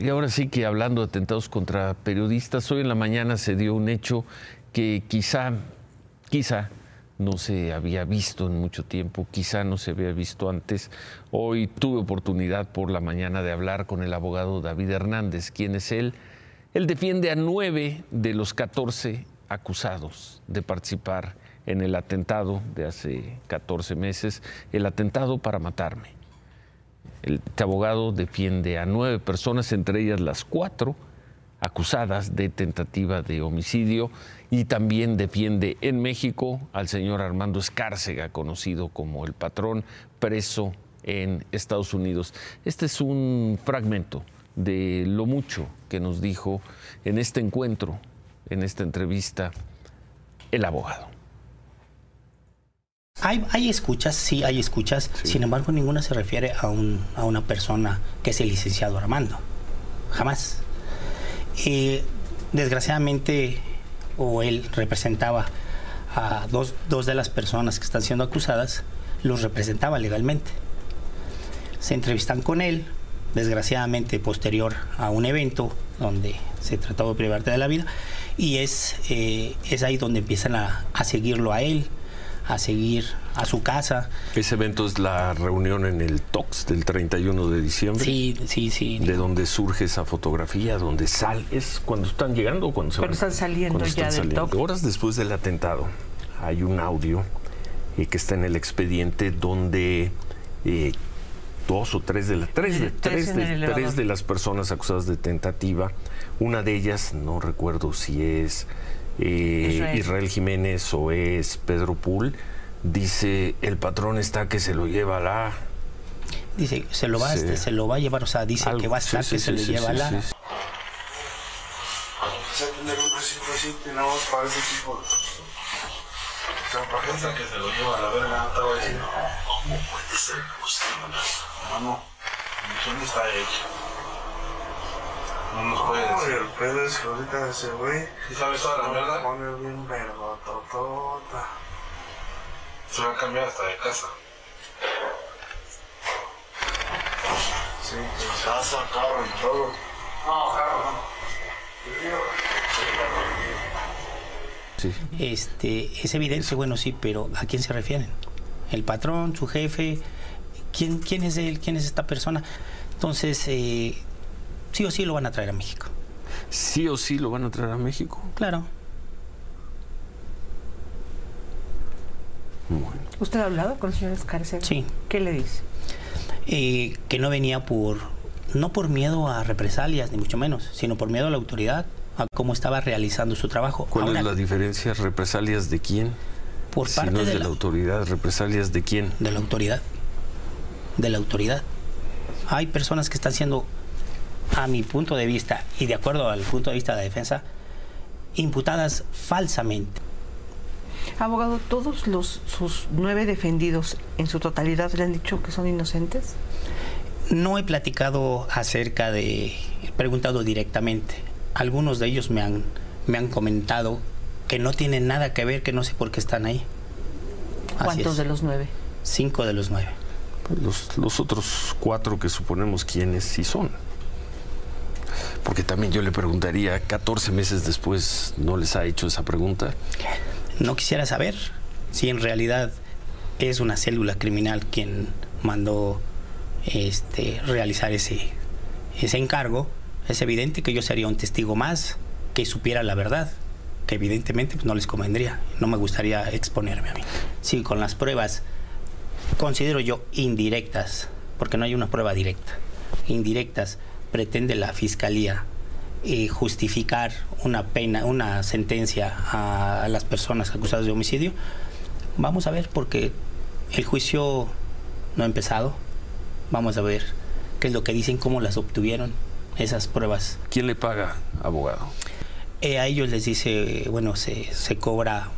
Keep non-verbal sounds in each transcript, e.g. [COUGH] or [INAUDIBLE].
y ahora sí que hablando de atentados contra periodistas, hoy en la mañana se dio un hecho que quizá, quizá no se había visto en mucho tiempo, quizá no se había visto antes. Hoy tuve oportunidad por la mañana de hablar con el abogado David Hernández, quien es él. Él defiende a nueve de los 14 acusados de participar en el atentado de hace 14 meses, el atentado para matarme. El este abogado defiende a nueve personas, entre ellas las cuatro acusadas de tentativa de homicidio y también defiende en México al señor Armando Escárcega, conocido como el patrón, preso en Estados Unidos. Este es un fragmento de lo mucho que nos dijo en este encuentro, en esta entrevista, el abogado. Hay, escuchas, sí, hay escuchas, sin embargo ninguna se refiere a, un, a una persona que es el licenciado Armando. Jamás. Eh, desgraciadamente, o él representaba a dos, dos de las personas que están siendo acusadas, los representaba legalmente. Se entrevistan con él, desgraciadamente posterior a un evento donde se trató de privarte de la vida, y es, eh, es ahí donde empiezan a, a seguirlo a él, a seguir a su casa. Ese evento es la reunión en el TOX del 31 de diciembre. Sí, sí, sí. De donde surge esa fotografía, donde sale, es cuando están llegando o cuando se cuando están saliendo ya del TOX. Horas después del atentado hay un audio eh, que está en el expediente donde eh, dos o tres de, las tres, de, tres, de, tres de las personas acusadas de tentativa, una de ellas, no recuerdo si es eh, Israel. Jiménez o es Pedro Pool, dice el patrón está que se lo lleva a. La... Dice, se lo va, este, se lo va a llevar, o sea, dice que va a estar que se lo lleva a. la... tener un recinto así, tenemos para ese tipo que se lo lleva a la verga, estaba diciendo, ¿cómo puede ser posible? Mano, ¿dónde está hecho? No nos puede decir. el pedo es que ahorita ese güey. ¿Y sabes toda la verdad? Pone bien vergototota. Se va a cambiar hasta de casa. Sí, casa, carro y todo. No, carro no. Sí. Este, es evidente, bueno, sí, pero ¿a quién se refieren? ¿El patrón, su jefe? ¿Quién, quién es él? ¿Quién es esta persona? Entonces, eh, sí o sí lo van a traer a México. ¿Sí o sí lo van a traer a México? Claro. ¿Usted ha hablado con el señor Escárcega? Sí. ¿Qué le dice? Eh, que no venía por, no por miedo a represalias, ni mucho menos, sino por miedo a la autoridad, a cómo estaba realizando su trabajo. ¿Cuál es la diferencia? ¿Represalias de quién? Por parte no es de, la, autoridad, ¿represalias de quién? De la autoridad. De la autoridad. Hay personas que están siendo a mi punto de vista y de acuerdo al punto de vista de la defensa, imputadas falsamente. Abogado, ¿todos los, sus nueve defendidos en su totalidad le han dicho que son inocentes? No he platicado acerca de, he preguntado directamente. Algunos de ellos me han, me han comentado que no tienen nada que ver, que no sé por qué están ahí. ¿Cuántos de los nueve? Cinco de los nueve. Los, los otros cuatro que suponemos quiénes sí son. Porque también yo le preguntaría, 14 meses después, ¿no les ha hecho esa pregunta? No quisiera saber si en realidad es una célula criminal quien mandó este, realizar ese, ese encargo. Es evidente que yo sería un testigo más que supiera la verdad, que evidentemente pues, no les convendría. No me gustaría exponerme a mí. Sí, con las pruebas, considero yo indirectas, porque no hay una prueba directa, indirectas pretende la fiscalía eh, justificar una pena, una sentencia a, las personas acusadas de homicidio, vamos a ver porque el juicio no ha empezado. Vamos a ver qué es lo que dicen, cómo las obtuvieron esas pruebas. ¿Quién le paga, abogado? Eh, a ellos les dice, bueno, se, se cobra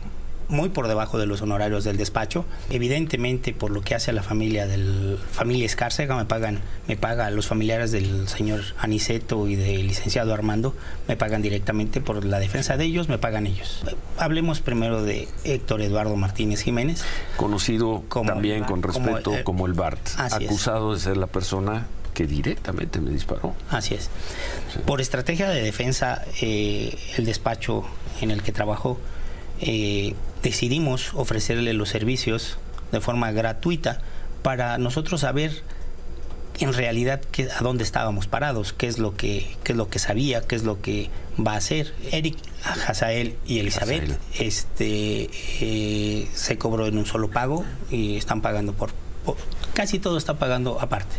muy por debajo de los honorarios del despacho. Evidentemente, por lo que hace a la familia del familia Escárcega, me pagan, me paga los familiares del señor Aniceto y del licenciado Armando, me pagan directamente por la defensa de ellos, me pagan ellos. Hablemos primero de Héctor Eduardo Martínez Jiménez. Conocido también con respeto como, eh, el BART, acusado de ser la persona que directamente me disparó. Así es. Por estrategia de defensa, eh, el despacho en el que trabajo, eh, decidimos ofrecerle los servicios de forma gratuita para nosotros saber en realidad qué, a dónde estábamos parados, qué es lo que qué es lo que sabía, qué es lo que va a hacer. Eric, Hazael y Elizabeth, Hazael. este eh, se cobró en un solo pago y están pagando por, por- casi todo está pagando aparte.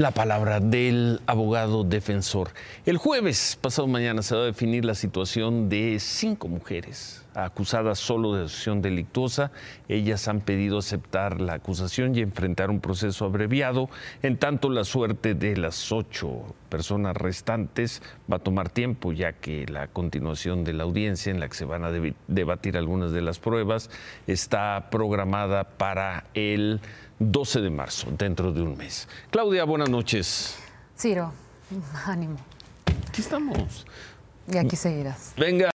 La palabra del abogado defensor. El jueves, pasado mañana, se va a definir la situación de cinco mujeres acusadas solo de asociación delictuosa. Ellas han pedido aceptar la acusación y enfrentar un proceso abreviado. En tanto, la suerte de las ocho personas restantes va a tomar tiempo, ya que la continuación de la audiencia en la que se van a debatir algunas de las pruebas está programada para el 12 de marzo, dentro de un mes. Claudia, buenas noches. Ciro, [LAUGHS] ánimo. Aquí estamos. Y aquí seguirás. Venga.